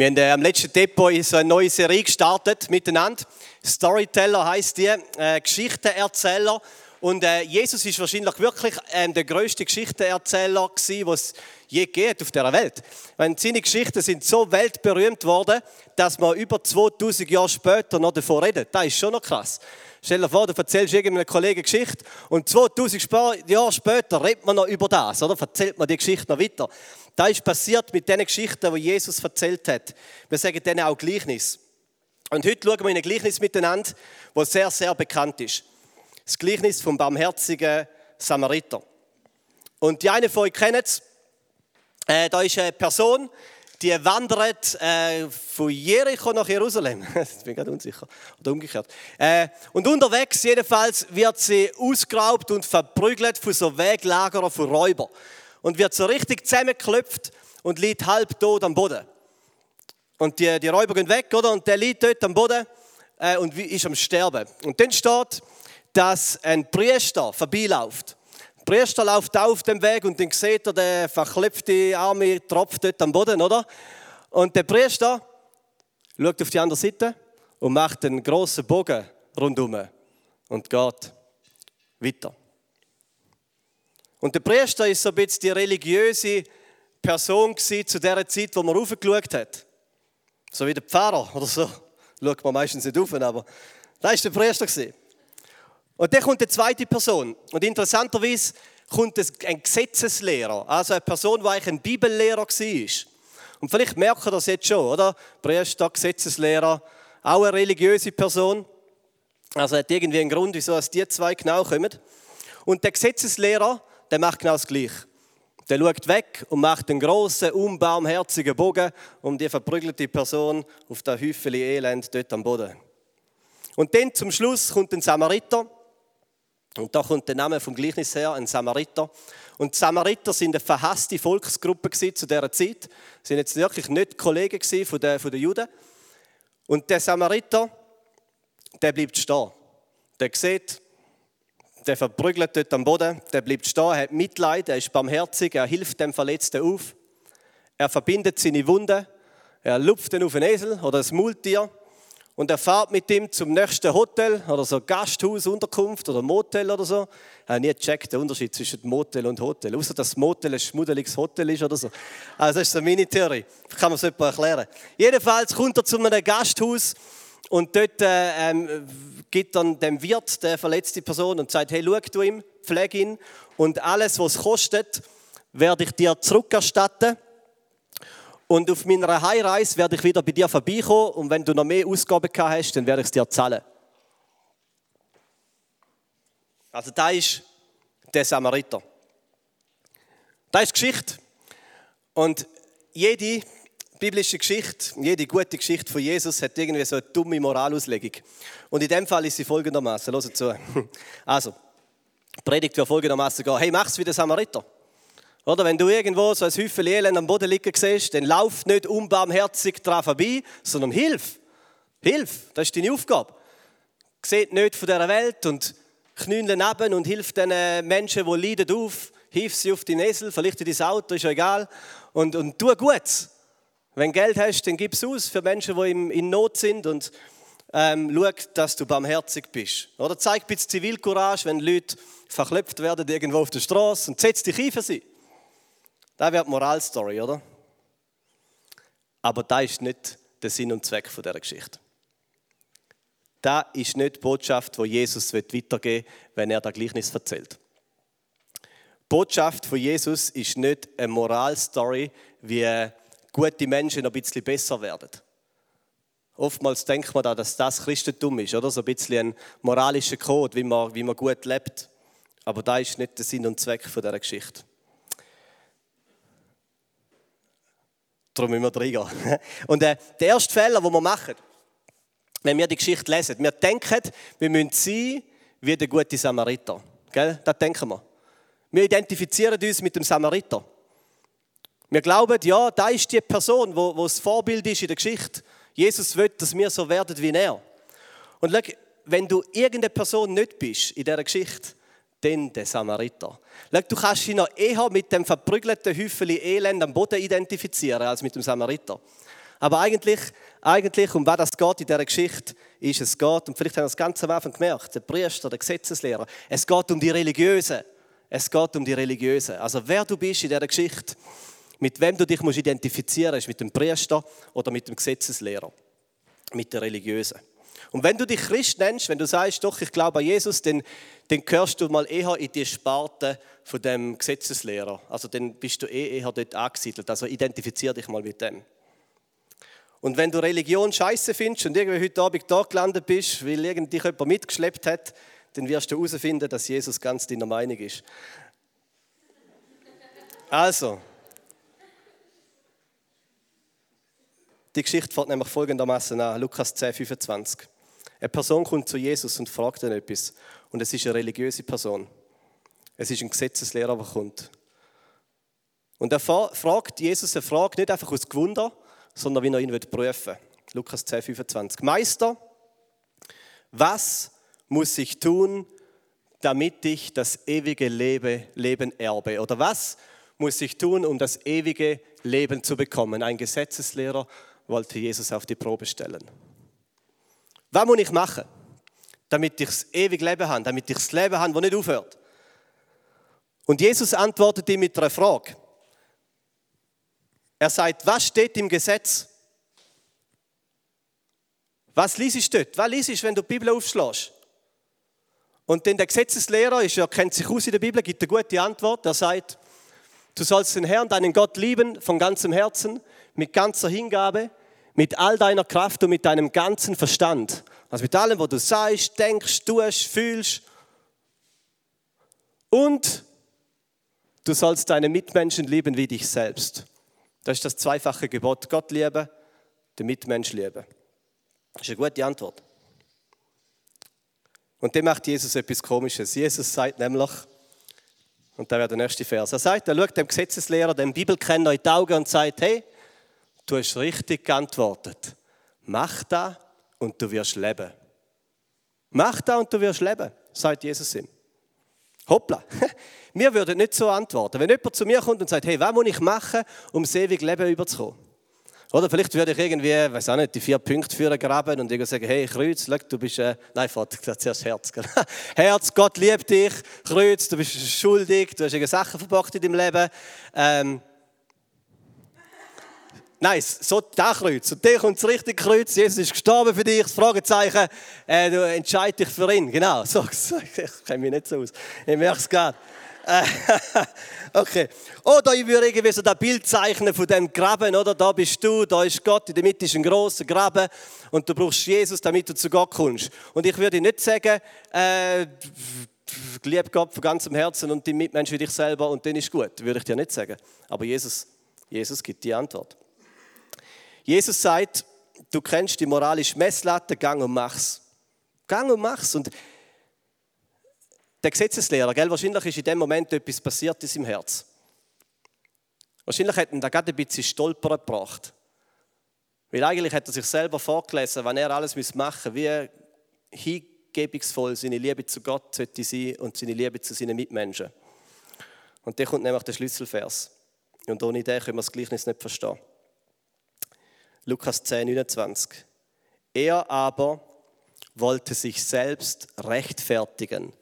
Wir haben äh, am letzten Depot so eine neue Serie gestartet miteinander. Storyteller heißt die, äh, Geschichtenerzähler. Und äh, Jesus ist wahrscheinlich wirklich ähm, der größte Geschichtenerzähler gewesen, was je geht auf der Welt. Wenn seine Geschichten sind so weltberühmt worden, dass man über 2000 Jahre später noch davon redet. Das ist schon noch krass. Stell dir vor, du erzählst irgendeinem Kollegen Geschichte und 2000 Jahre später redet man noch über das, oder? Erzählt man die Geschichte noch weiter. Das ist passiert mit den Geschichten, die Jesus erzählt hat. Wir sagen denen auch Gleichnis. Und heute schauen wir in ein Gleichnis miteinander, das sehr, sehr bekannt ist. Das Gleichnis vom barmherzigen Samariter. Und die eine von euch kennt es. Äh, da ist eine Person, die wandert äh, von Jericho nach Jerusalem. ich bin gerade unsicher. Oder umgekehrt. Äh, und unterwegs jedenfalls wird sie ausgeraubt und verprügelt von so Weglagerern, von Räubern. Und wird so richtig zusammengeklopft und liegt halb tot am Boden. Und die, die Räuber gehen weg, oder? Und der liegt dort am Boden äh, und ist am Sterben. Und dann steht, dass ein Priester vorbeiläuft. Der Priester läuft auf dem Weg und dann sieht er den verklopften arme Tropf dort am Boden, oder? Und der Priester schaut auf die andere Seite und macht einen großen Bogen rundum und geht weiter. Und der Priester ist so ein bisschen die religiöse Person zu der Zeit, wo man raufgeschaut hat. So wie der Pfarrer oder so. Schaut man meistens nicht auf, aber da ist der Priester. Und dann kommt die zweite Person. Und interessanterweise kommt ein Gesetzeslehrer, also eine Person, die eigentlich ein Bibellehrer war. Und vielleicht merken ihr das jetzt schon, oder? Priester, Gesetzeslehrer, auch eine religiöse Person. Also hat irgendwie einen Grund, wieso die zwei genau kommen. Und der Gesetzeslehrer, der macht genau das Gleiche. Der schaut weg und macht einen großen, unbarmherzigen Bogen um die verprügelte Person auf der Häufeli Elend dort am Boden. Und dann zum Schluss kommt ein Samariter. Und da kommt der Name vom Gleichnis her, ein Samariter. Und die Samariter sind eine verhasste Volksgruppe zu dieser Zeit. Sie sind jetzt wirklich nicht Kollegen von den, von den Juden. Und der Samariter, der bleibt stehen. Der sieht, der verprügelt dort am Boden, der bleibt stehen, hat Mitleid, er ist barmherzig, er hilft dem Verletzten auf. Er verbindet seine Wunden, er lupft ihn auf einen Esel oder ein Multier und er fährt mit ihm zum nächsten Hotel oder so Gasthaus, Unterkunft oder Motel oder so. Er hat nie gecheckt, den Unterschied zwischen Motel und Hotel, außer dass das Motel ein schmuddeliges Hotel ist oder so. Also das ist so meine Theorie, kann man es jemand erklären. Jedenfalls kommt er zu einem Gasthaus und dort äh, ähm, gibt dann dem Wirt der verletzte Person und sagt, hey, schau du ihm, pflege ihn und alles, was es kostet, werde ich dir zurückerstatten. Und auf meiner Heimreise werde ich wieder bei dir vorbeikommen und wenn du noch mehr Ausgaben gehabt hast, dann werde ich es dir zahlen. Also da ist der Samariter. Da ist Geschichte. Und jede biblische Geschichte, jede gute Geschichte von Jesus hat irgendwie so eine dumme Moralauslegung. Und in dem Fall ist sie folgendermaßen. Hört zu. Also, Predigt wird folgendermaßen gehen: Hey, mach's wie der Samariter. Oder wenn du irgendwo so ein Häufchen Elend am Boden liegen siehst, dann lauf nicht unbarmherzig dran vorbei, sondern hilf. Hilf, das ist deine Aufgabe. Seht nicht von dieser Welt und knünle neben und hilf den Menschen, die leiden, auf. Hilf sie auf den Esel, vielleicht in dein Auto, ist ja egal. Und, und tu Gutes. Wenn Geld hast, dann gib es aus für Menschen, die in Not sind und ähm, schau, dass du barmherzig bist. Oder zeig ein bisschen Zivilcourage, wenn Leute verklopft werden irgendwo auf der Straße und setz dich ein für sie. Das wäre die Moralstory, oder? Aber das ist nicht der Sinn und Zweck dieser Geschichte. Das ist nicht die Botschaft, die Jesus weitergeben will, wenn er das Gleichnis erzählt. Die Botschaft von Jesus ist nicht eine Moralstory, wie gute Menschen ein bisschen besser werden. Oftmals denkt man da, dass das Christentum ist, oder? So ein bisschen ein moralischer Code, wie man, wie man gut lebt. Aber da ist nicht der Sinn und Zweck von dieser Geschichte. Darum müssen wir reingehen. Und äh, der erste Fehler, den wir machen, wenn wir die Geschichte lesen, wir denken, wir müssen sein wie der gute Samariter. Gell? Das denken wir. Wir identifizieren uns mit dem Samariter. Wir glauben, ja, da ist die Person, wo, wo das Vorbild ist in der Geschichte. Jesus will, dass wir so werden wie er. Und schau, wenn du irgendeine Person nicht bist in dieser Geschichte, dann der Samariter. Schau, du kannst dich noch eher mit dem verprügelten Häufchen Elend am Boden identifizieren als mit dem Samariter. Aber eigentlich, eigentlich um was das geht in dieser Geschichte, ist es geht, und vielleicht haben wir das ganz am Anfang gemerkt, der Priester, der Gesetzeslehrer, es geht um die Religiösen. Es geht um die Religiösen. Also wer du bist in dieser Geschichte, mit wem du dich musst identifizieren musst, mit dem Priester oder mit dem Gesetzeslehrer, mit der Religiösen. Und wenn du dich Christ nennst, wenn du sagst, doch, ich glaube an Jesus, dann, dann gehörst du mal eher in die Sparte von dem Gesetzeslehrer. Also dann bist du eh eher dort angesiedelt. Also identifizier dich mal mit dem. Und wenn du Religion scheiße findest und irgendwie heute Abend da gelandet bist, weil irgendwie dich jemand mitgeschleppt hat, dann wirst du herausfinden, dass Jesus ganz deiner Meinung ist. Also, die Geschichte fängt nämlich folgendermaßen an, Lukas 10, 25. Eine Person kommt zu Jesus und fragt ihn etwas. Und es ist eine religiöse Person. Es ist ein Gesetzeslehrer, der kommt. Und er fragt Jesus eine Frage nicht einfach aus Gewunder, sondern wie er ihn prüfen will. Lukas 10, 25. Meister, was muss ich tun, damit ich das ewige Leben erbe? Oder was muss ich tun, um das ewige Leben zu bekommen? Ein Gesetzeslehrer wollte Jesus auf die Probe stellen. Was muss ich machen, damit ich das ewige Leben habe, damit ich das Leben habe, das nicht aufhört? Und Jesus antwortet ihm mit einer Frage. Er sagt, was steht im Gesetz? Was liest du dort? Was liest du, wenn du die Bibel aufschlägst? Und dann der Gesetzeslehrer, ist, er kennt sich aus in der Bibel, gibt eine gute Antwort. Er sagt, du sollst den Herrn, deinen Gott lieben von ganzem Herzen, mit ganzer Hingabe, mit all deiner Kraft und mit deinem ganzen Verstand. Also mit allem, was du sagst, denkst, tust, fühlst. Und du sollst deine Mitmenschen lieben wie dich selbst. Das ist das zweifache Gebot. Gott lieben, den Mitmensch lieben. Das ist eine gute Antwort. Und dann macht Jesus etwas Komisches. Jesus sagt nämlich, und da wäre der nächste Vers, er sagt, er schaut dem Gesetzeslehrer, dem Bibelkenner in die Augen und sagt, hey, du hast richtig geantwortet. Mach das und du wirst leben. Mach das und du wirst leben, sagt Jesus ihm. Hoppla, wir würden nicht so antworten. Wenn jemand zu mir kommt und sagt, hey, was muss ich machen, um das ewige Leben überzukommen? Oder vielleicht würde ich irgendwie, weiß auch nicht, die vier Punkte führen graben und irgendwie sagen, hey Kreuz, schau, du bist, äh, nein, Vater, gesagt zuerst Herz. Herz, Gott liebt dich, Kreuz, du bist schuldig, du hast irgendwie Sachen verbockt in deinem Leben. Ähm, Nein, so der Kreuz. Und der kommt das richtige Kreuz. Jesus ist gestorben für dich. Das Fragezeichen. Äh, du entscheidest dich für ihn. Genau. So, ich kenne mich nicht so aus. Ich merke es gerade. okay. Oder ich würde irgendwie so das Bild zeichnen von dem Graben, oder? Da bist du, da ist Gott, in der Mitte ist ein großer Graben und du brauchst Jesus, damit du zu Gott kommst. Und ich würde nicht sagen, äh, lieb Gott von ganzem Herzen und die Mitmenschen wie dich selber und dann ist gut. Würde ich dir nicht sagen. Aber Jesus, Jesus gibt die Antwort. Jesus sagt, du kennst die moralische Messlatte, gang und mach's. Gang und mach's. Und der Gesetzeslehrer, gell, wahrscheinlich ist in dem Moment etwas passiert in seinem Herz. Wahrscheinlich hat ihn da gerade ein bisschen Stolpern gebracht. Weil eigentlich hat er sich selber vorgelesen, wenn er alles machen müsste, wie hingebungsvoll seine Liebe zu Gott sollte sein und seine Liebe zu seinen Mitmenschen. Und da kommt nämlich der Schlüsselvers. Und ohne den können wir das Gleichnis nicht verstehen. Lukas 10, 29. Er aber wollte sich selbst rechtfertigen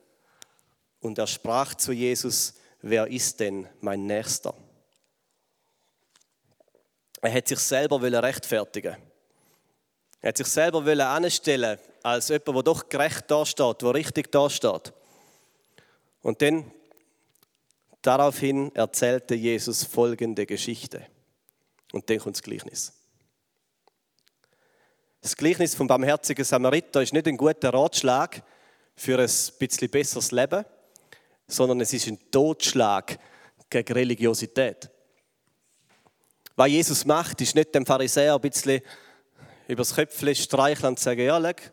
und er sprach zu Jesus, wer ist denn mein Nächster? Er hat sich selber rechtfertigen Er hat sich selber anstellen als jemand, der doch gerecht dasteht, der richtig dasteht. Und dann daraufhin erzählte Jesus folgende Geschichte. Und dann kommt das Gleichnis. Das Gleichnis vom barmherzigen Samariter ist nicht ein guter Ratschlag für ein bisschen besseres Leben, sondern es ist ein Totschlag gegen Religiosität. Was Jesus macht, ist nicht dem Pharisäer ein bisschen übers Köpfchen streicheln und sagen, ja, leg,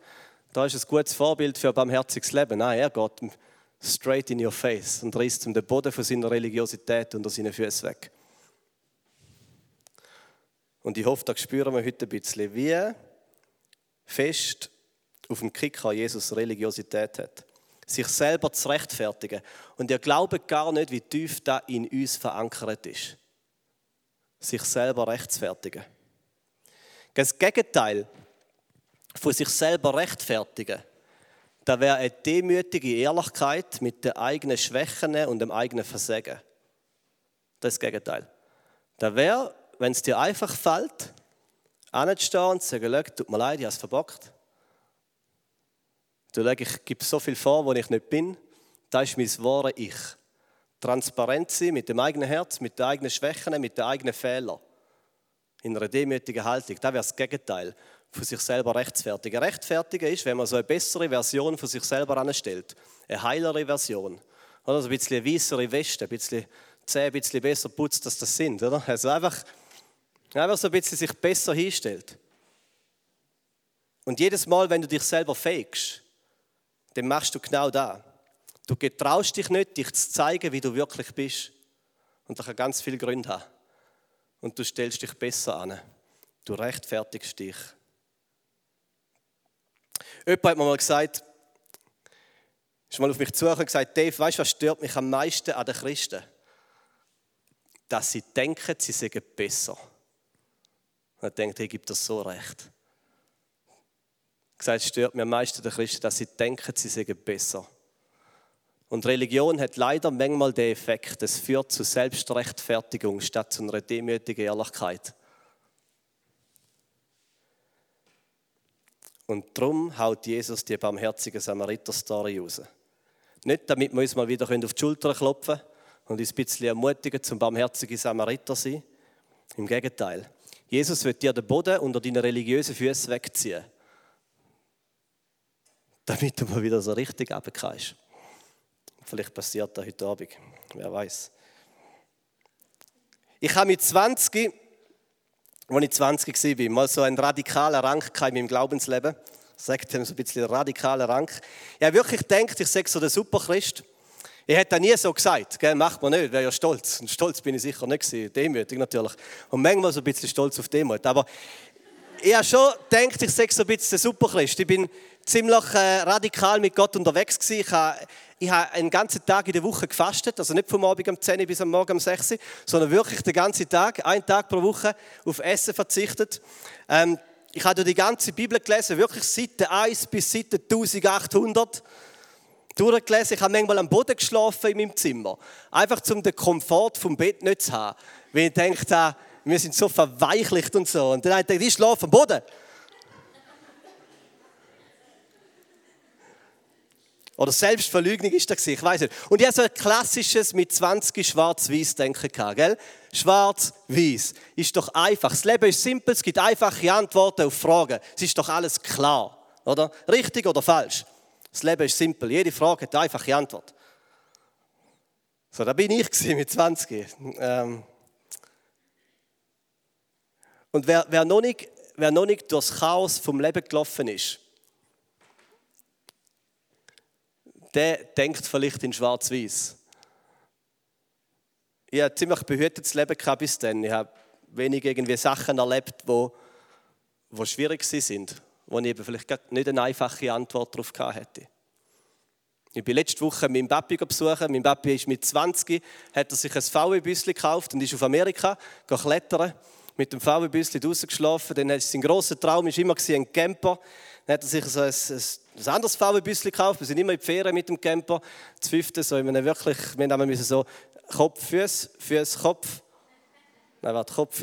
da ist ein gutes Vorbild für ein barmherziges Leben. Nein, er geht straight in your face und reißt ihm den Boden von seiner Religiosität unter seinen Füßen weg. Und ich hoffe, da spüren wir heute ein bisschen, wie fest auf dem Kicker Jesus Religiosität hat sich selber zu rechtfertigen. Und ihr glaubt gar nicht, wie tief da in uns verankert ist. Sich selber rechtfertigen. Das Gegenteil von sich selber rechtfertigen, da wäre eine demütige Ehrlichkeit mit den eigenen Schwächen und dem eigenen Versagen. Das ist das Gegenteil. Da wäre, wenn es dir einfach fällt, anzustehen und zu sagen, tut mir leid, ich habe es verbockt. Du ich gebe so viel vor, wo ich nicht bin. Das ist mein wahres Ich. Transparent sein mit dem eigenen Herz, mit den eigenen Schwächen, mit den eigenen Fehlern. In einer demütigen Haltung. Das wäre das Gegenteil von sich selber rechtfertigen. Rechtfertigen ist, wenn man so eine bessere Version von sich selber anstellt. Eine heilere Version. Oder so ein bisschen weissere Weste, ein bisschen Zähne ein bisschen besser putzt, als das sind. Oder? Also einfach, einfach so ein bisschen sich besser hinstellt. Und jedes Mal, wenn du dich selber fakest, dann machst du genau das. Du getraust dich nicht, dich zu zeigen, wie du wirklich bist. Und das kann ganz viele Gründe haben. Und du stellst dich besser an. Du rechtfertigst dich. Jemand hat mir mal gesagt, ist mal auf mich zugekommen und gesagt, Dave, weißt du, was stört mich am meisten an den Christen? Dass sie denken, sie seien besser. Und er denkt, ich gibt das so recht. Gesagt, es stört mich am meisten den Christen, dass sie denken, sie seien besser. Und Religion hat leider manchmal den Effekt, es führt zu Selbstrechtfertigung statt zu einer demütigen Ehrlichkeit. Und darum haut Jesus die barmherzige Samariter-Story raus. Nicht, damit wir uns mal wieder auf die Schulter klopfen und uns ein bisschen ermutigen, zum barmherzigen Samariter zu sein. Im Gegenteil. Jesus wird dir den Boden unter deinen religiösen Füßen wegziehen. Damit du mal wieder so richtig runterkommst. Vielleicht passiert das heute Abend. Wer weiß. Ich habe mit 20, als ich 20 war, mal so einen radikalen Rang in meinem Glaubensleben. Sagt ihm so ein bisschen radikaler Rang. Ich habe wirklich gedacht, ich sage so der Superchrist. Ich hätte nie so gesagt, gell? macht man nicht, wäre ja stolz. Und stolz bin ich sicher nicht gewesen, demütig natürlich. Und manchmal so ein bisschen stolz auf Demut. Aber ich habe schon gedacht, ich sage so ein bisschen Superchrist. Ich bin ziemlich äh, radikal mit Gott unterwegs gewesen. Ich habe ich habe einen ganzen Tag in der Woche gefastet, also nicht vom Abend um 10 bis am Morgen um 6, sondern wirklich den ganzen Tag, einen Tag pro Woche auf Essen verzichtet. Ähm, ich habe die ganze Bibel gelesen, wirklich Seite 1 bis Seite 1800 durchgelesen. Ich habe manchmal am Boden geschlafen in meinem Zimmer. Einfach um den Komfort vom Bett nicht zu haben. Weil ich denke, wir sind so verweichlicht und so. Und dann habe ich gedacht, ich schlafe am Boden. Oder Selbstverleugnung ist das ich weiß nicht. Und ich habe so ein klassisches mit 20 Schwarz-Weiß-Denken gehabt, gell? Schwarz-Weiß. Ist doch einfach. Das Leben ist simpel, es gibt einfache Antworten auf Fragen. Es ist doch alles klar, oder? Richtig oder falsch? Das Leben ist simpel. Jede Frage hat eine einfache Antwort. So, da bin ich mit 20. Ähm und wer, wer, noch nicht, wer noch nicht durchs Chaos vom Leben gelaufen ist, der denkt vielleicht in Schwarz-Weiß. Ich habe ein ziemlich behütetes Leben bis dann. Ich habe wenig Sachen erlebt, wo, wo schwierig sind, wo ich eben vielleicht nicht eine einfache Antwort darauf hätte. Ich bin letzte Woche meinen Papi besuchen. Mein Papi ist mit 20, hat er sich ein VW-Büsschen gekauft und ist auf Amerika klettern. Mit dem VW-Büsschen draußen geschlafen. Dann sein grosser Traum war immer ein Camper. Dann hat er sich so ein, ein, ein anderes VW-Büsschen gekauft. Wir sind immer in die Ferien mit dem Camper. Das fünfte, so einem wirklich, wir haben so Kopf, Füße, Füße, Kopf. Nein, warte, Kopf.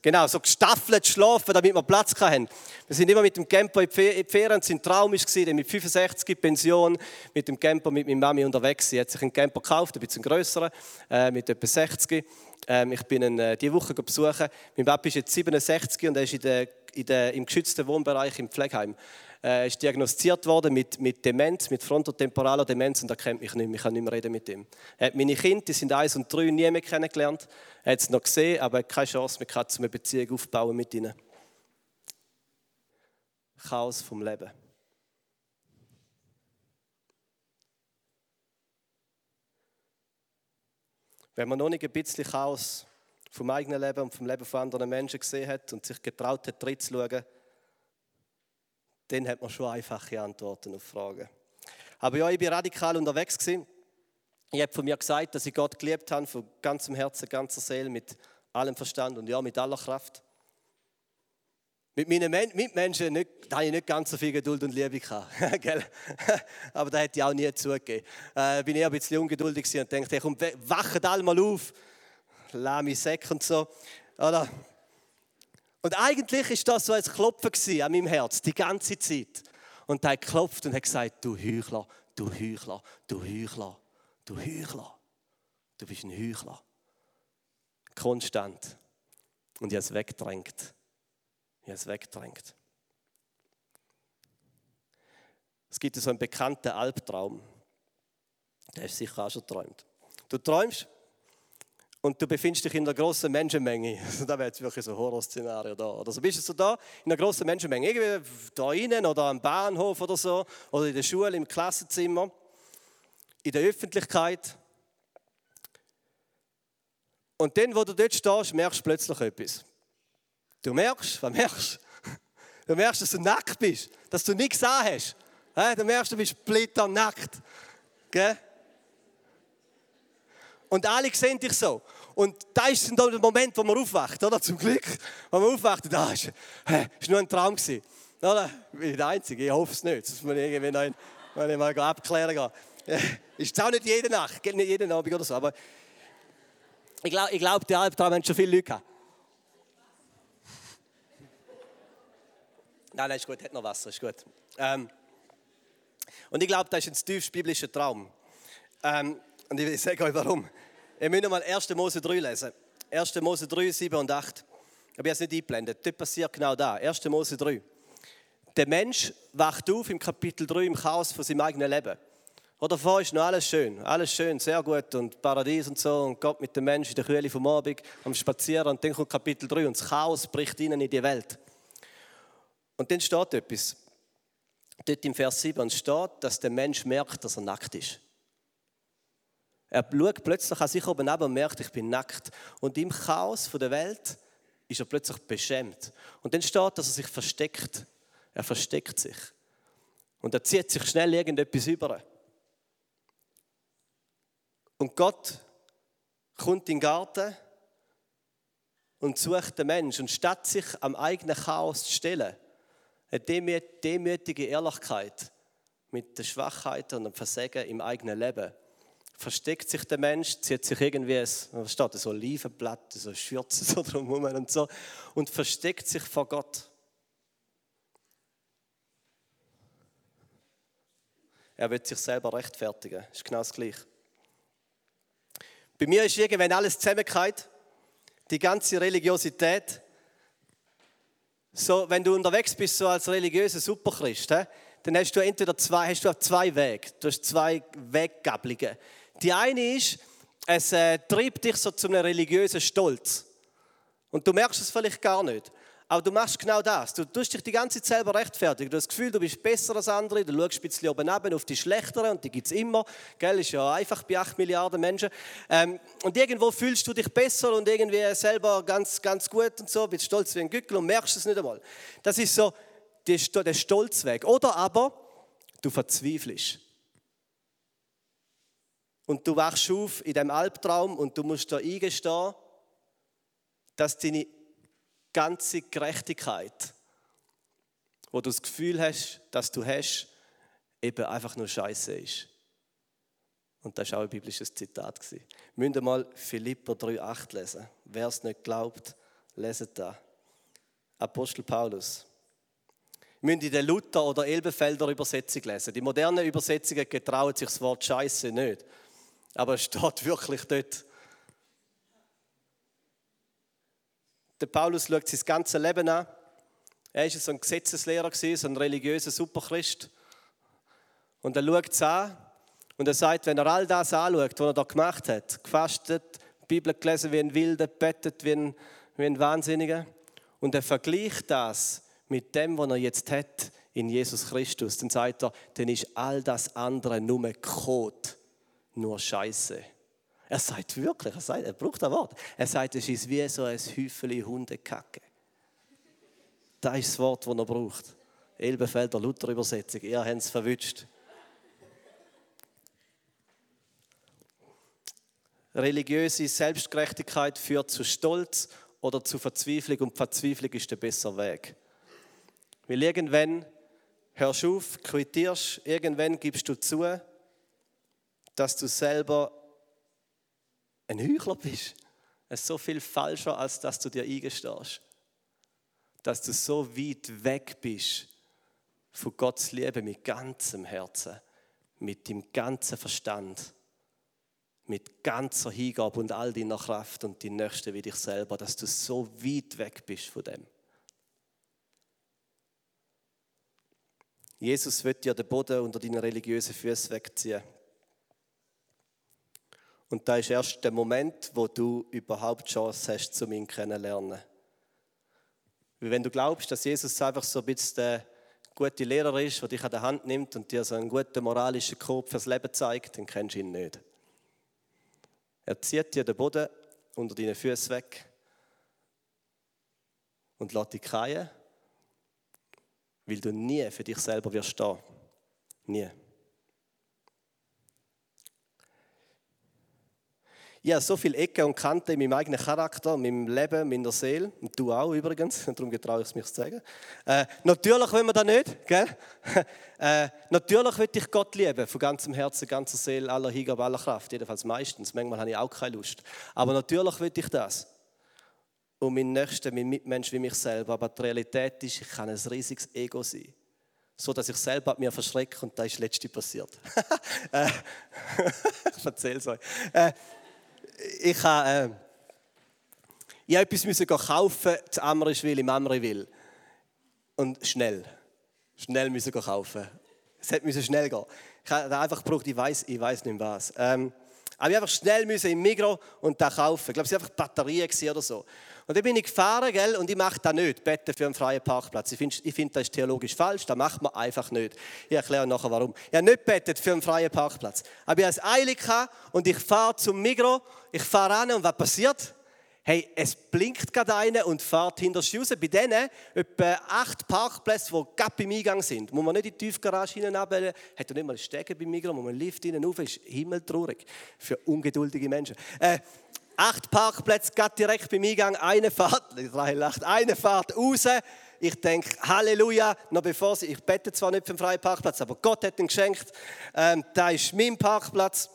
Genau, so gestaffelt schlafen, damit wir Platz haben. Wir sind immer mit dem Camper in die Ferien. Sein Traum war, mit 65 Pension mit dem Camper mit meiner Mami unterwegs. Sie hat sich einen Camper gekauft, ein bisschen größeren, äh, mit etwa 60. Ähm, ich bin ihn äh, diese Woche besuchen. Mein Papa ist jetzt 67 und er ist in der, in der, im geschützten Wohnbereich im Pflegeheim. Er ist diagnostiziert worden mit, mit Demenz, mit frontotemporaler Demenz und er kennt mich nicht mehr, ich kann nicht mehr reden mit ihm. Er hat meine Kinder, die sind eins und drei, nie mehr kennengelernt. Er hat es noch gesehen, aber er keine Chance mehr gehabt, eine Beziehung aufzubauen mit ihnen. Chaos vom Leben. Wenn man noch nicht ein bisschen Chaos vom eigenen Leben und vom Leben von anderen Menschen gesehen hat und sich getraut hat, drin zu schauen, dann hat man schon einfache Antworten auf Fragen. Aber ja, ich bin radikal unterwegs gewesen. Ich habe von mir gesagt, dass ich Gott geliebt habe, von ganzem Herzen, ganzer Seele, mit allem Verstand und ja, mit aller Kraft. Mit meinen Mitmenschen nicht, da habe ich nicht ganz so viel Geduld und Liebe gehabt. Aber da hätte ich auch nie zugegeben. Äh, bin eher ein bisschen ungeduldig und dachte, hey, komm, wacht alle mal auf. Mich Säck und so. Oder? Und eigentlich ist das so ein Klopfen an meinem Herz, die ganze Zeit. Und er hat geklopft und hat gesagt, du Heuchler, du Heuchler, du Heuchler, du Heuchler. Du bist ein Heuchler. Konstant. Und ich habe es weggedrängt. Ich habe es weggedrängt. Es gibt so einen bekannten Albtraum. Der ist sicher auch schon geträumt. Du träumst und du befindest dich in einer großen Menschenmenge. Also da wäre jetzt wirklich so ein Horrorszenario da. Oder so bist du so da in einer großen Menschenmenge. Irgendwie da innen oder am Bahnhof oder so. Oder in der Schule, im Klassenzimmer. In der Öffentlichkeit. Und dann, wo du dort stehst, merkst du plötzlich etwas. Du merkst, was merkst du? merkst, dass du nackt bist, dass du nichts an hast. Du merkst, du bist nackt. Gell? Und alle sehen dich so. Und da ist dann der Moment, wo man aufwacht, oder? Zum Glück. Wo man aufwacht, da ist, äh, ist nur ein Traum gewesen. Oder? Ich bin der Einzige, ich hoffe es nicht. Das muss man irgendwie noch, wenn ich mal abklären gehe. Ist auch nicht jede Nacht, nicht jeden Abend oder so. Aber ich glaube, ich glaub, die Albtraum haben schon viele Leute gehabt. Nein, nein, ist gut, hat noch Wasser, ist gut. Ähm, und ich glaube, das ist ein tiefst biblischer Traum. Ähm, und ich sage euch warum. Wir müssen mal 1. Mose 3 lesen. 1. Mose 3, 7 und 8. Ich habe es nicht eingeblendet. Dort passiert genau da. 1. Mose 3. Der Mensch wacht auf im Kapitel 3 im Chaos von seinem eigenen Leben. Oder vorher ist noch alles schön, alles schön, sehr gut und Paradies und so und Gott mit dem Menschen in der Kühle vom Abend am Spazieren und dann kommt Kapitel 3 und das Chaos bricht ihnen in die Welt. Und dann steht etwas. Dort im Vers 7 steht, dass der Mensch merkt, dass er nackt ist. Er schaut plötzlich an sich oben ab und merkt, ich bin nackt. Und im Chaos der Welt ist er plötzlich beschämt. Und dann steht, dass er sich versteckt. Er versteckt sich. Und er zieht sich schnell irgendetwas über. Und Gott kommt in den Garten und sucht den Menschen. Und statt sich am eigenen Chaos zu stellen, eine demütige Ehrlichkeit mit der Schwachheit und dem Versagen im eigenen Leben. Versteckt sich der Mensch, zieht sich irgendwie ein, was steht, so Olivenblatt, so Schürze so drumherum und so und versteckt sich vor Gott. Er wird sich selber rechtfertigen. Ist genau das Gleiche. Bei mir ist irgendwann alles zusammengekommen, die ganze Religiosität, so, wenn du unterwegs bist so als religiöser Superchrist, dann hast du entweder zwei, hast du zwei Wege. Du hast zwei Weggabelungen. Die eine ist, es äh, treibt dich so zu einem religiösen Stolz. Und du merkst es vielleicht gar nicht. Aber du machst genau das. Du tust dich die ganze Zeit selber rechtfertigen. Du hast das Gefühl, du bist besser als andere. Du schaust ein bisschen oben ab auf die Schlechteren und die gibt es immer. Gell, ist ja einfach bei 8 Milliarden Menschen. Ähm, und irgendwo fühlst du dich besser und irgendwie selber ganz, ganz gut und so. Bist stolz wie ein Gückel und merkst es nicht einmal. Das ist so der Stolzweg. Oder aber du verzweifelst. Und du wachst auf in dem Albtraum und du musst da eingestehen, dass deine ganze Gerechtigkeit, wo du das Gefühl hast, dass du hast, eben einfach nur Scheiße ist. Und das war auch ein biblisches Zitat. Wir müssen mal Philippa 3,8 lesen. Wer es nicht glaubt, leset da. Apostel Paulus. Wir müssen in der Luther- oder Elbefelder Übersetzung lesen. Die modernen Übersetzungen getrauen sich das Wort Scheiße nicht. Aber es steht wirklich dort. Der Paulus schaut sein ganzes Leben an. Er war so ein Gesetzeslehrer, so ein religiöser Superchrist. Und er schaut es an und er sagt, wenn er all das anschaut, was er da gemacht hat, gefastet, die Bibel gelesen wie ein Wilder, bettet wie ein, wie ein Wahnsinniger, und er vergleicht das mit dem, was er jetzt hat in Jesus Christus, dann sagt er, dann ist all das andere nur Code, nur Scheiße. Er sagt wirklich, er, sagt, er braucht ein Wort. Er sagt, es ist wie so ein Häufchen Hundekacke. Das ist das Wort, das er braucht. Elbefelder Luther-Übersetzung. Ihr habt es verwünscht. Religiöse Selbstgerechtigkeit führt zu Stolz oder zu Verzweiflung und Verzweiflung ist der bessere Weg. Weil irgendwann hörst du auf, quittierst, irgendwann gibst du zu, dass du selber ein Heuchler bist. Es ist so viel falscher, als dass du dir eingestehst. Dass du so weit weg bist von Gottes Liebe mit ganzem Herzen, mit dem ganzen Verstand, mit ganzer Hingabe und all deiner Kraft und die Nächste wie dich selber, dass du so weit weg bist von dem. Jesus wird dir den Boden unter deinen religiösen Füßen wegziehen. Und da ist erst der Moment, wo du überhaupt Chance hast, zu ihm kennenlernen. Weil wenn du glaubst, dass Jesus einfach so ein bisschen der gute Lehrer ist, der dich an der Hand nimmt und dir so einen guten moralischen Code fürs Leben zeigt, dann kennst du ihn nicht. Er zieht dir den Boden unter deinen Füßen weg und lässt dich fallen weil du nie für dich selber wirst stehen. Nie. Ich habe so viele Ecken und Kanten in meinem eigenen Charakter, in meinem Leben, in meiner Seele. Und du auch übrigens, darum getraue ich es mich zu sagen. Äh, natürlich wollen wir das nicht, gell? äh, natürlich will ich Gott lieben, von ganzem Herzen, ganzer Seele, aller Hingabe, aller Kraft. Jedenfalls meistens. Manchmal habe ich auch keine Lust. Aber natürlich will ich das und mein Nächster, mein Mitmensch wie mich selber. Aber die Realität ist, ich kann ein riesiges Ego sein. So dass ich selber mir verschrecke und da ist das letzte passiert. Äh, ich erzähle es euch. Äh, ich habe äh, ich etwas müssen kaufen zu Amriswil im Amriswil. Und schnell. Schnell müssen kaufen. Es musste schnell gehen. Ich habe einfach gebraucht, ich weiß, ich nicht was. Ähm, aber ich einfach schnell müssen im Migro und da kaufen. Ich glaube, es waren einfach Batterien oder so. Und dann bin ich gefahren, gell, und ich mache das nicht, beten für einen freien Parkplatz. Ich finde, ich find, das ist theologisch falsch, das macht man einfach nicht. Ich erkläre nachher, warum. Ich habe nicht betet für einen freien Parkplatz. Aber ich hatte Eile und ich fahre zum Migro, ich fahre an und was passiert? Hey, es blinkt gerade einer und fährt hinter raus. Bei denen etwa acht Parkplätze, die gerade beim Eingang sind, muss man nicht in die Tiefgarage hinein hat er nicht mal einen Stege beim Migros, muss man einen Lift rauf, ist himmeltraurig für ungeduldige Menschen. Äh, acht Parkplätze, gerade direkt beim Eingang, eine Fahrt, lacht, eine Fahrt raus. Ich denke, Halleluja, noch bevor sie, ich bete zwar nicht für einen freien Parkplatz, aber Gott hat ihn geschenkt. Ähm, da ist mein Parkplatz.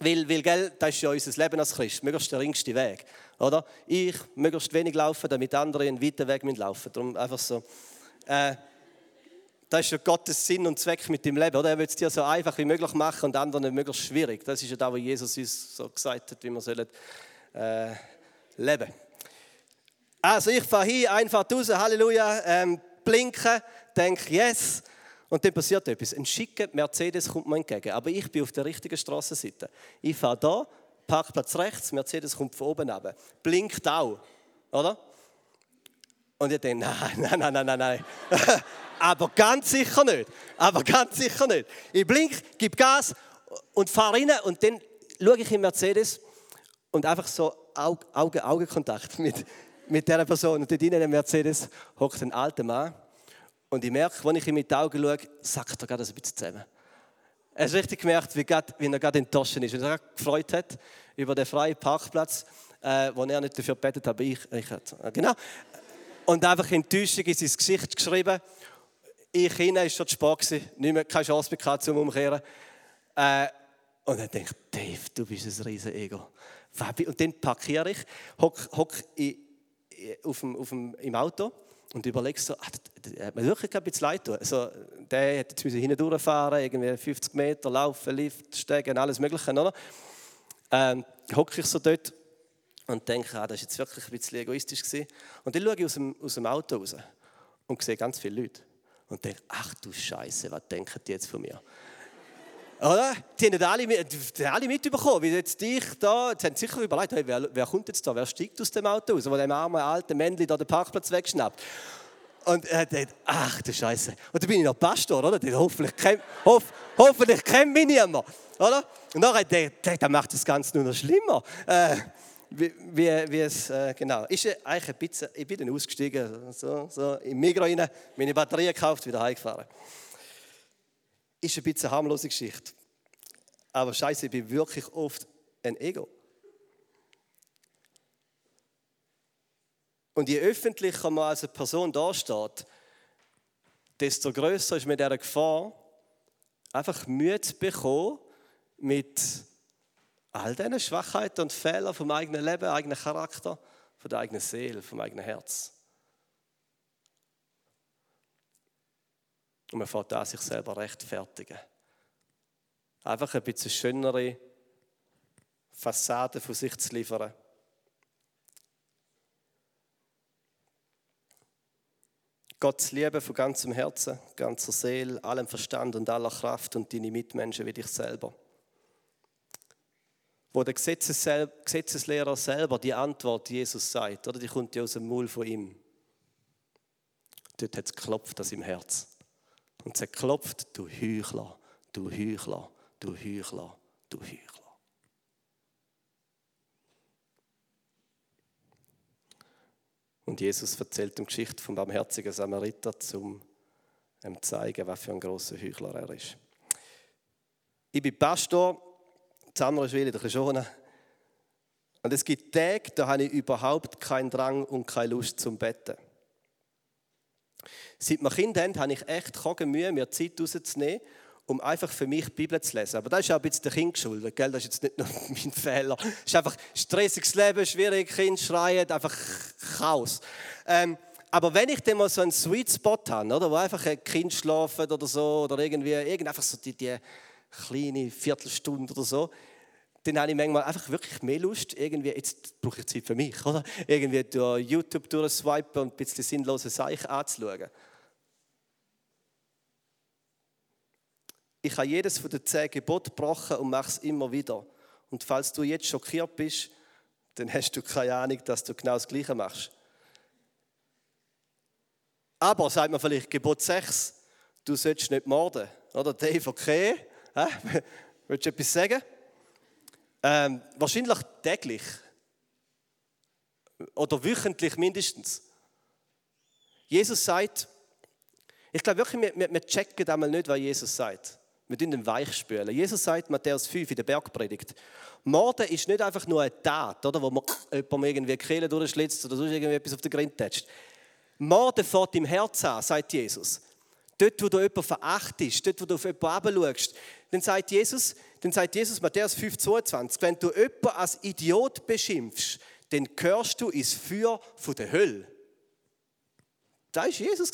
Weil, weil gell, das ist ja unser Leben als Christ, möglichst der ringste Weg. Oder? Ich möglichst wenig laufen, damit andere einen weiten Weg laufen Darum einfach so. Äh, das ist ja Gottes Sinn und Zweck mit dem Leben. Oder? Er will es dir so einfach wie möglich machen und anderen möglichst schwierig. Das ist ja das, was Jesus uns so gesagt hat, wie wir sollen, äh, leben Also ich fahre hin, einfach raus, Halleluja, ähm, blinken, denke, yes. Und dann passiert etwas. Ein schicker Mercedes kommt mir entgegen, aber ich bin auf der richtigen Straßenseite. Ich fahre da, Parkplatz rechts, Mercedes kommt von oben runter. Blinkt auch, oder? Und ich denke, nein, nein, nein, nein, nein. Aber ganz sicher nicht. Aber ganz sicher nicht. Ich blink, gebe Gas und fahre rein und dann schaue ich in Mercedes und einfach so Augen, Augenkontakt mit, mit dieser Person. Und dort in einem Mercedes hockt ein alter Mann und ich merke, wenn ich ihm mit den Augen schaue, sackt er gerade ein bisschen zusammen. Er hat richtig gemerkt, wie, grad, wie er gerade enttäuscht ist, wie er gefreut hat über den freien Parkplatz, äh, wo er nicht dafür gebetet hat, aber ich, ich genau. Und einfach Enttäuschung in sein Gesicht geschrieben ich hinein, ist schon spät nicht mehr, keine Chance mehr zum Umkehren. Äh, und dann denke ich, Dave, du bist ein riesen Ego. Und dann parkiere ich, hocke hock auf dem, auf dem, im Auto und überlege so, ach, der hat mir wirklich ein bisschen leid tun. Also, der hätte jetzt hinten durchfahren, irgendwie 50 Meter laufen, Lift, steigen, alles Mögliche, oder? Ähm, hocke ich so dort und denke, ah, das war jetzt wirklich ein bisschen egoistisch. Gewesen. Und dann schaue ich aus dem, aus dem Auto raus und sehe ganz viele Leute und denke, ach du Scheiße, was denken die jetzt von mir? Oder? Die haben alle, die alle mitbekommen, wie jetzt dich da, die haben sicher überlegt, hey, wer, wer kommt jetzt da, wer steigt aus dem Auto raus, wo dem armen alten Männchen da den Parkplatz wegschnappt. Und er denkt, ach du Scheiße. Und dann bin ich noch Pastor, oder? Den hoffentlich kennt, hoff, hoffentlich kennt mich niemand, oder? Und dann denkt er, der macht das Ganze nur noch schlimmer. Äh, wie, wie, es äh, genau ist. Eigentlich ein bisschen, ich bin dann ausgestiegen, so, so im Migros rein, meine Batterie gekauft, wieder heimgefahren. Ist ein bisschen eine harmlose Geschichte. Aber scheiße, ich bin wirklich oft ein Ego. Und je öffentlicher man als eine Person dasteht, desto größer ist mir der Gefahr, einfach Mühe zu bekommen mit all diesen Schwachheiten und Fehlern vom eigenen Leben, eigenen Charakter, von der eigenen Seele, vom eigenen Herz. Und man fängt an, sich selber rechtfertigen. Einfach ein bisschen schönere Fassade von sich zu liefern. Gott zu lieben von ganzem Herzen, ganzer Seele, allem Verstand und aller Kraft und deine Mitmenschen wie dich selber. Wo der Gesetzeslehrer selber die Antwort Jesus sagt, oder die kommt ja aus dem Mund von ihm. Dort hat es geklopft aus im Herz. Und es hat geklopft, du Heuchler, du Heuchler, du Heuchler, du Heuchler. Und Jesus erzählt die Geschichte vom barmherzigen Samariter, um ihm zu zeigen, was für ein großer Heuchler er ist. Ich bin Pastor, Zammerschwil in der Schone. Und es gibt Tage, da habe ich überhaupt keinen Drang und keine Lust zum Betten. Seit wir Kinder haben, habe ich echt keine Mühe, mir Zeit rauszunehmen, um einfach für mich die Bibel zu lesen. Aber das ist auch ein bisschen der Kind geschuldet, gell? das ist jetzt nicht nur mein Fehler. Es ist einfach stressiges Leben, schwierig, Kind schreien, einfach Chaos. Ähm, aber wenn ich dann mal so einen Sweet Spot habe, oder, wo einfach ein Kind schlafen oder so, oder irgendwie, irgendwie einfach so die, die kleine Viertelstunde oder so, dann habe ich manchmal einfach wirklich mehr Lust, irgendwie, jetzt brauche ich Zeit für mich, oder? Irgendwie durch YouTube durchswipen und ein bisschen sinnlose Sachen anzuschauen. Ich habe jedes von den zehn Geboten gebrochen und mache es immer wieder. Und falls du jetzt schockiert bist, dann hast du keine Ahnung, dass du genau das Gleiche machst. Aber, sagt man vielleicht, Gebot 6, du sollst nicht morden. Oder Dave, okay. Hä? Willst du etwas sagen? Ähm, wahrscheinlich täglich. Oder wöchentlich mindestens. Jesus sagt, ich glaube wirklich, wir, wir checken einmal nicht, was Jesus sagt. Wir tun den weich spülen. Jesus sagt, Matthäus 5 in der Bergpredigt, Morden ist nicht einfach nur eine Tat, oder, wo man jemandem irgendwie die Kehle durchschlitzt oder sonst irgendwie etwas auf den Grind tätscht. Morden fährt im Herz an, sagt Jesus. Dort, wo du jemanden verachtest, dort, wo du auf jemanden schaust, dann sagt Jesus, dann sagt Jesus, Matthäus 5, 22, wenn du jemanden als Idiot beschimpfst, dann gehörst du ins Feuer von der Hölle. Da ist Jesus.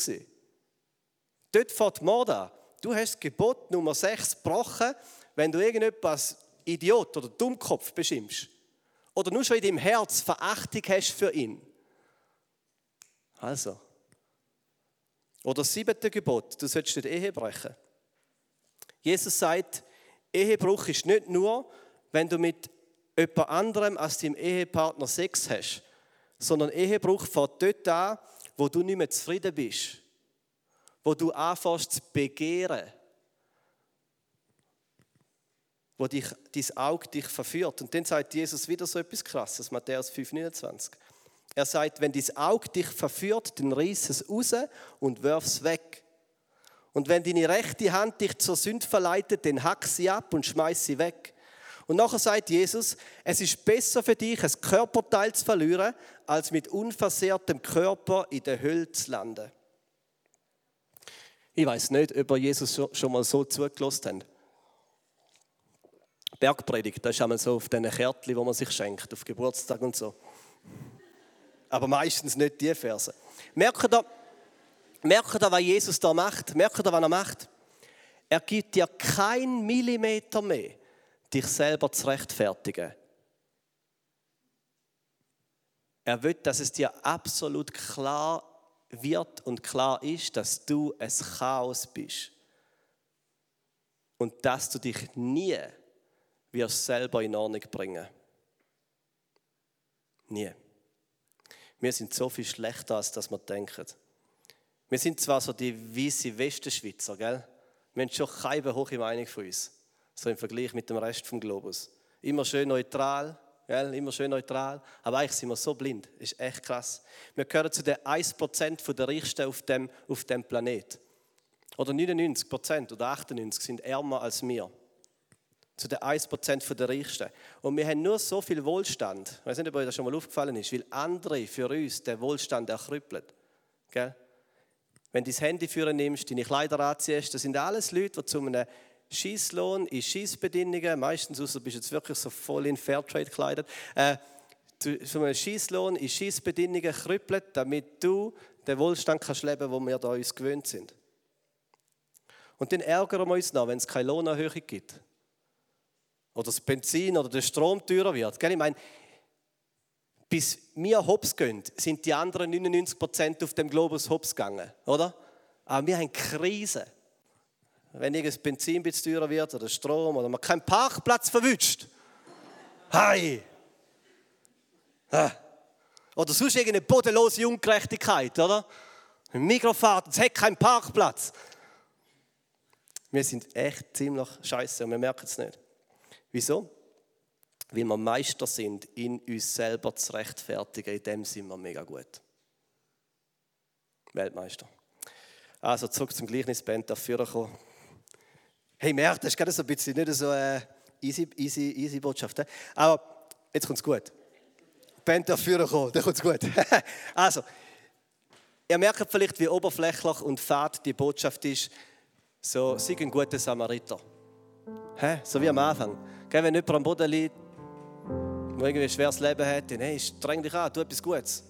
Dort fährt Mord an. Du hast das Gebot Nummer 6 gebrochen, wenn du irgendjemanden als Idiot oder Dummkopf beschimpfst. Oder nur schon in deinem Herz Verachtung hast für ihn. Also. Oder das siebte Gebot, du sollst nicht Ehe brechen. Jesus sagt, Ehebruch ist nicht nur, wenn du mit jemand anderem als deinem Ehepartner Sex hast, sondern Ehebruch fängt dort an, wo du nicht mehr zufrieden bist, wo du anfängst zu begehren, wo dich, dein Auge dich verführt. Und dann sagt Jesus wieder so etwas Krasses, Matthäus 5,29. Er sagt, wenn dein Auge dich verführt, dann reiß es raus und wirf es weg. Und wenn deine rechte Hand dich zur Sünde verleitet, dann hack sie ab und schmeiß sie weg. Und nachher sagt Jesus, es ist besser für dich, ein Körperteil zu verlieren, als mit unversehrtem Körper in der Hölle zu landen. Ich weiß nicht, ob ihr Jesus schon mal so zugelassen habt. Bergpredigt, das ist einmal so auf diesen Kärtchen, wo man sich schenkt, auf Geburtstag und so. Aber meistens nicht die Verse. Merkt ihr, merkt ihr, was Jesus da macht? Merkt ihr, was er macht? Er gibt dir keinen Millimeter mehr, dich selber zu rechtfertigen. Er will, dass es dir absolut klar wird und klar ist, dass du ein Chaos bist. Und dass du dich nie wirst selber in Ordnung bringen. Nie. Wir sind so viel schlechter, als dass wir denken. Wir sind zwar so die weiße Westenschweizer, gell? Wir haben schon keine hohe Meinung von uns. So im Vergleich mit dem Rest vom Globus. Immer schön neutral, gell? immer schön neutral. Aber eigentlich sind wir so blind. Ist echt krass. Wir gehören zu den 1% der Reichsten auf dem, auf dem Planet. Oder 99% oder 98% sind ärmer als wir zu den 1% der Reichsten. Und wir haben nur so viel Wohlstand. Ich weiß nicht, ob euch das schon mal aufgefallen ist, weil andere für uns den Wohlstand erkrüppeln. Gell? Wenn du dein Handy für nimmst, deine Kleider anziehst, das sind alles Leute, die zu einem Schießlohn in Schießbedingungen, meistens außer bist du jetzt wirklich so voll in Fairtrade gekleidet, äh, zu einem Schießlohn in Schießbedingungen krüppelt, damit du den Wohlstand kannst leben, wo wir da uns gewöhnt sind. Und dann ärgern wir uns noch, wenn es keine Lohnerhöhung gibt. Oder das Benzin oder der Strom teurer wird. Ich meine, bis wir hops gehen, sind die anderen 99% auf dem Globus hops gegangen, oder? Aber wir haben Krise. Wenn irgendein Benzin ein teurer wird oder Strom oder man keinen Parkplatz verwünscht. Hi! Oder sonst irgendeine bodenlose Ungerechtigkeit, oder? Ein Mikrofahrt, es hat keinen Parkplatz. Wir sind echt ziemlich scheiße und wir merken es nicht. Wieso? Weil wir Meister sind, in uns selber zu rechtfertigen. In dem sind wir mega gut. Weltmeister. Also zurück zum Gleichnisband dafür kommen. Hey, merkt, das ist gerade so ein bisschen nicht so eine easy, easy, easy Botschaft. Aber jetzt kommt es gut. Band dafür kommen, dann kommt es gut. also, ihr merkt vielleicht, wie oberflächlich und fad die Botschaft ist. So, sei ein guter Samariter. Hä? So wie am Anfang. Gell, wenn jemand am Boden liegt, der irgendwie ein schweres Leben hat, dann hey, streng dich an, tu etwas Gutes.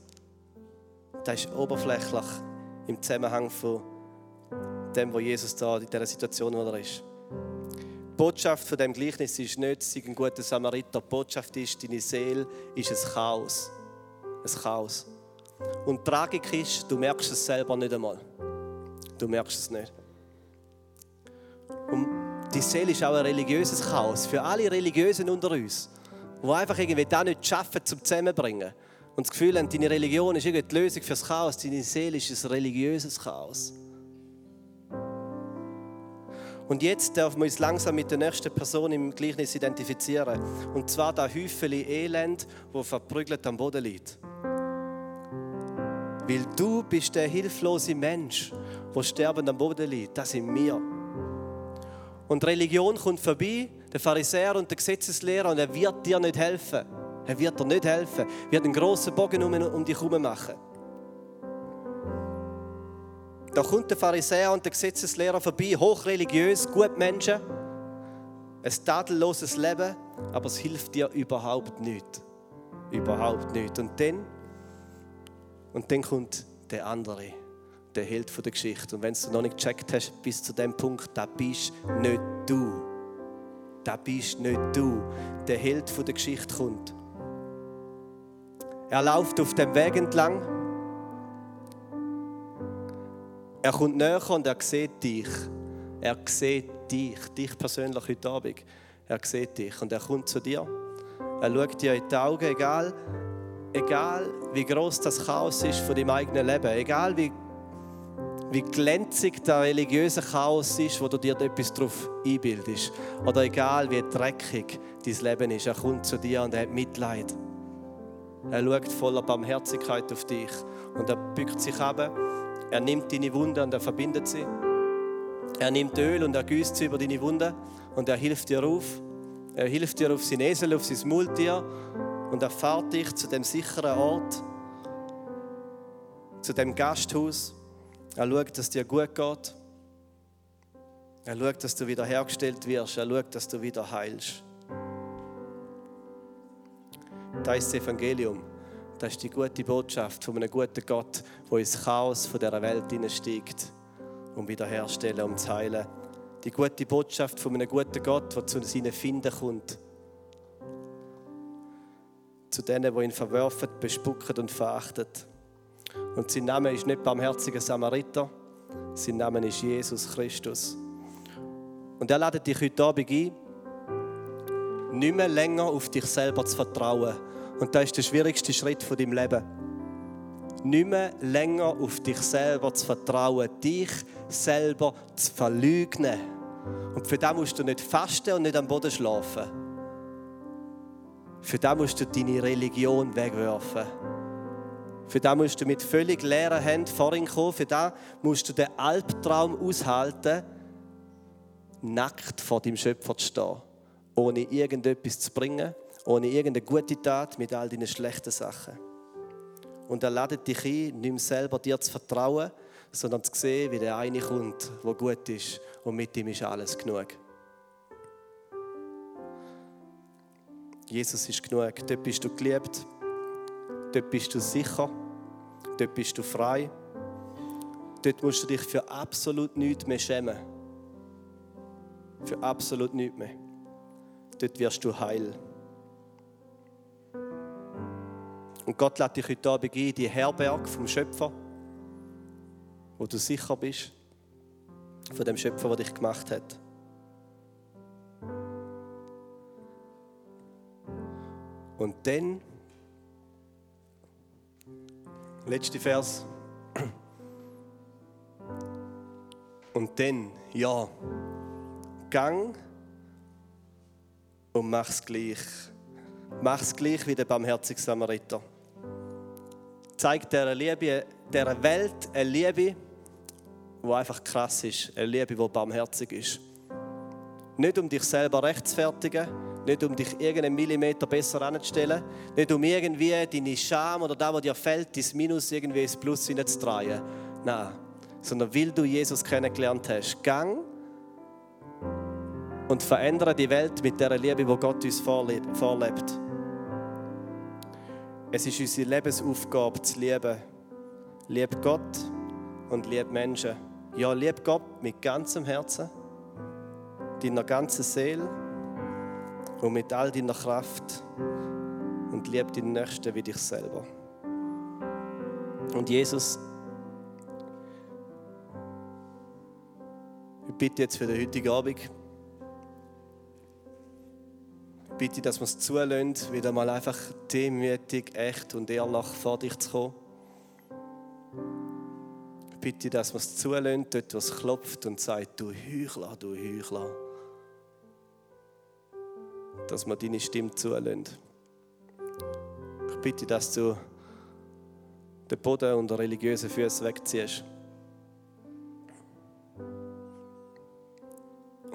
Das ist oberflächlich im Zusammenhang von dem, wo Jesus da in dieser Situation wo er ist. Die Botschaft von dem Gleichnis ist nicht, sei ein guter Samariter. Die Botschaft ist, deine Seele ist ein Chaos. Ein Chaos. Und die Tragik ist, du merkst es selber nicht einmal. Du merkst es nicht. Und die Seele ist auch ein religiöses Chaos. Für alle Religiösen unter uns die einfach irgendwie das nicht schaffen, zum Zusammenbringen. Und das Gefühl haben, deine Religion ist irgendwie die Lösung für das Chaos, deine Seele ist ein religiöses Chaos. Und jetzt dürfen wir uns langsam mit der nächsten Person im Gleichnis identifizieren. Und zwar der Häufeli Elend, wo verprügelt am Boden liegt. Weil du bist der hilflose Mensch, der sterbend am Boden liegt. Das sind wir. Und Religion kommt vorbei der Pharisäer und der Gesetzeslehrer und er wird dir nicht helfen. Er wird dir nicht helfen. Er wird einen grossen Bogen um, um dich herum machen. Da kommt der Pharisäer und der Gesetzeslehrer vorbei, hochreligiös, gut Menschen. Ein tadelloses Leben, aber es hilft dir überhaupt nicht. Überhaupt nicht. Und dann, und dann kommt der andere, der Held der Geschichte. Und wenn du noch nicht gecheckt hast, bis zu dem Punkt, da bist nicht du das bist nicht du. Der Held der Geschichte kommt. Er läuft auf dem Weg entlang. Er kommt näher und er sieht dich. Er sieht dich, dich persönlich heute Abend. Er sieht dich und er kommt zu dir. Er schaut dir in die Augen, egal, egal wie groß das Chaos ist von deinem eigenen Leben, egal wie wie glänzig der religiöse Chaos ist, wo du dir etwas darauf einbildest. Oder egal, wie dreckig dein Leben ist, er kommt zu dir und er hat Mitleid. Er schaut voller Barmherzigkeit auf dich und er bückt sich ab. Er nimmt deine Wunde und er verbindet sie. Er nimmt Öl und er gießt sie über deine Wunde und er hilft dir auf. Er hilft dir auf sein Esel, auf sein Multier und er fährt dich zu dem sicheren Ort, zu dem Gasthaus er schaut, dass dir gut geht. Er schaut, dass du wieder hergestellt wirst. Er schaut, dass du wieder heilst. Das ist das Evangelium. Das ist die gute Botschaft von einem guten Gott, der ins Chaos dieser Welt hineinsteigt, um wiederherzustellen, um zu heilen. Die gute Botschaft von einem guten Gott, der zu seinen Finden kommt. Zu denen, die ihn verwerfen, bespucken und verachten. Und sein Name ist nicht barmherziger Samariter, sein Name ist Jesus Christus. Und er lädt dich heute Abend ein, nicht mehr länger auf dich selber zu vertrauen. Und das ist der schwierigste Schritt von deinem Leben. Nicht mehr länger auf dich selber zu vertrauen, dich selber zu verleugnen. Und für das musst du nicht fasten und nicht am Boden schlafen. Für das musst du deine Religion wegwerfen. Für das musst du mit völlig leeren Händen vorhin kommen. Für das musst du den Albtraum aushalten, nackt vor dem Schöpfer zu stehen. Ohne irgendetwas zu bringen, ohne irgendeine gute Tat, mit all deinen schlechten Sachen. Und er lädt dich ein, nicht mehr selber dir zu vertrauen, sondern zu sehen, wie der eine kommt, der gut ist und mit ihm ist alles genug. Jesus ist genug. Dort bist du geliebt. Dort bist du sicher. Dort bist du frei. Dort musst du dich für absolut nichts mehr schämen. Für absolut nichts mehr. Dort wirst du heil. Und Gott lädt dich heute Abend ein, die Herberg vom Schöpfer, wo du sicher bist, von dem Schöpfer, der dich gemacht hat. Und dann, letzter Vers. Und dann, ja, gang und mach's gleich. Mach's gleich wie der barmherzige Samariter. Zeig dieser Liebe, dieser Welt eine Liebe, die einfach krass ist. Eine Liebe, die barmherzig ist. Nicht um dich selber rechtfertigen, nicht um dich irgendeinen Millimeter besser anzustellen, nicht um irgendwie deine Scham oder das, was dir fällt, dein Minus irgendwie ins Plus hineinzudrehen. Nein, sondern weil du Jesus kennengelernt hast. Gang und verändere die Welt mit der Liebe, die Gott uns vorlebt. Es ist unsere Lebensaufgabe zu lieben. Lieb Gott und lieb Menschen. Ja, lieb Gott mit ganzem Herzen, deiner ganzen Seele und mit all deiner Kraft und lieb deinen Nächsten wie dich selber. Und Jesus, ich bitte jetzt für den heutigen Abend, bitte, dass wir es zulassen, wieder mal einfach demütig, echt und ehrlich vor dich zu kommen. Ich bitte, dass wir es zulassen, dort, wo es klopft und sagt, du Heuchler, du Heuchler. Dass wir deine Stimme zulassen. Ich bitte, dass du den Boden unter religiösen Füßen wegziehst.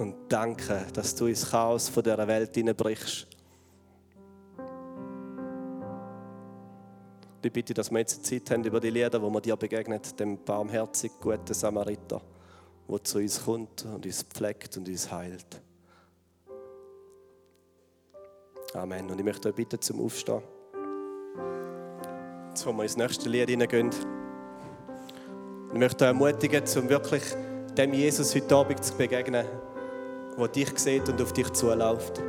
und danke, dass du ins Chaos von dieser Welt hineinbrichst. Ich bitte, dass wir jetzt Zeit haben über die Lieder, wo wir dir begegnet, dem barmherzig guten Samariter, der zu uns kommt und uns pflegt und uns heilt. Amen. Und ich möchte euch bitten zum Aufstehen. Jetzt, wo wir ins nächste Lied hineingehen. Ich möchte euch ermutigen, um wirklich dem Jesus heute Abend zu begegnen der dich sieht und auf dich zuläuft.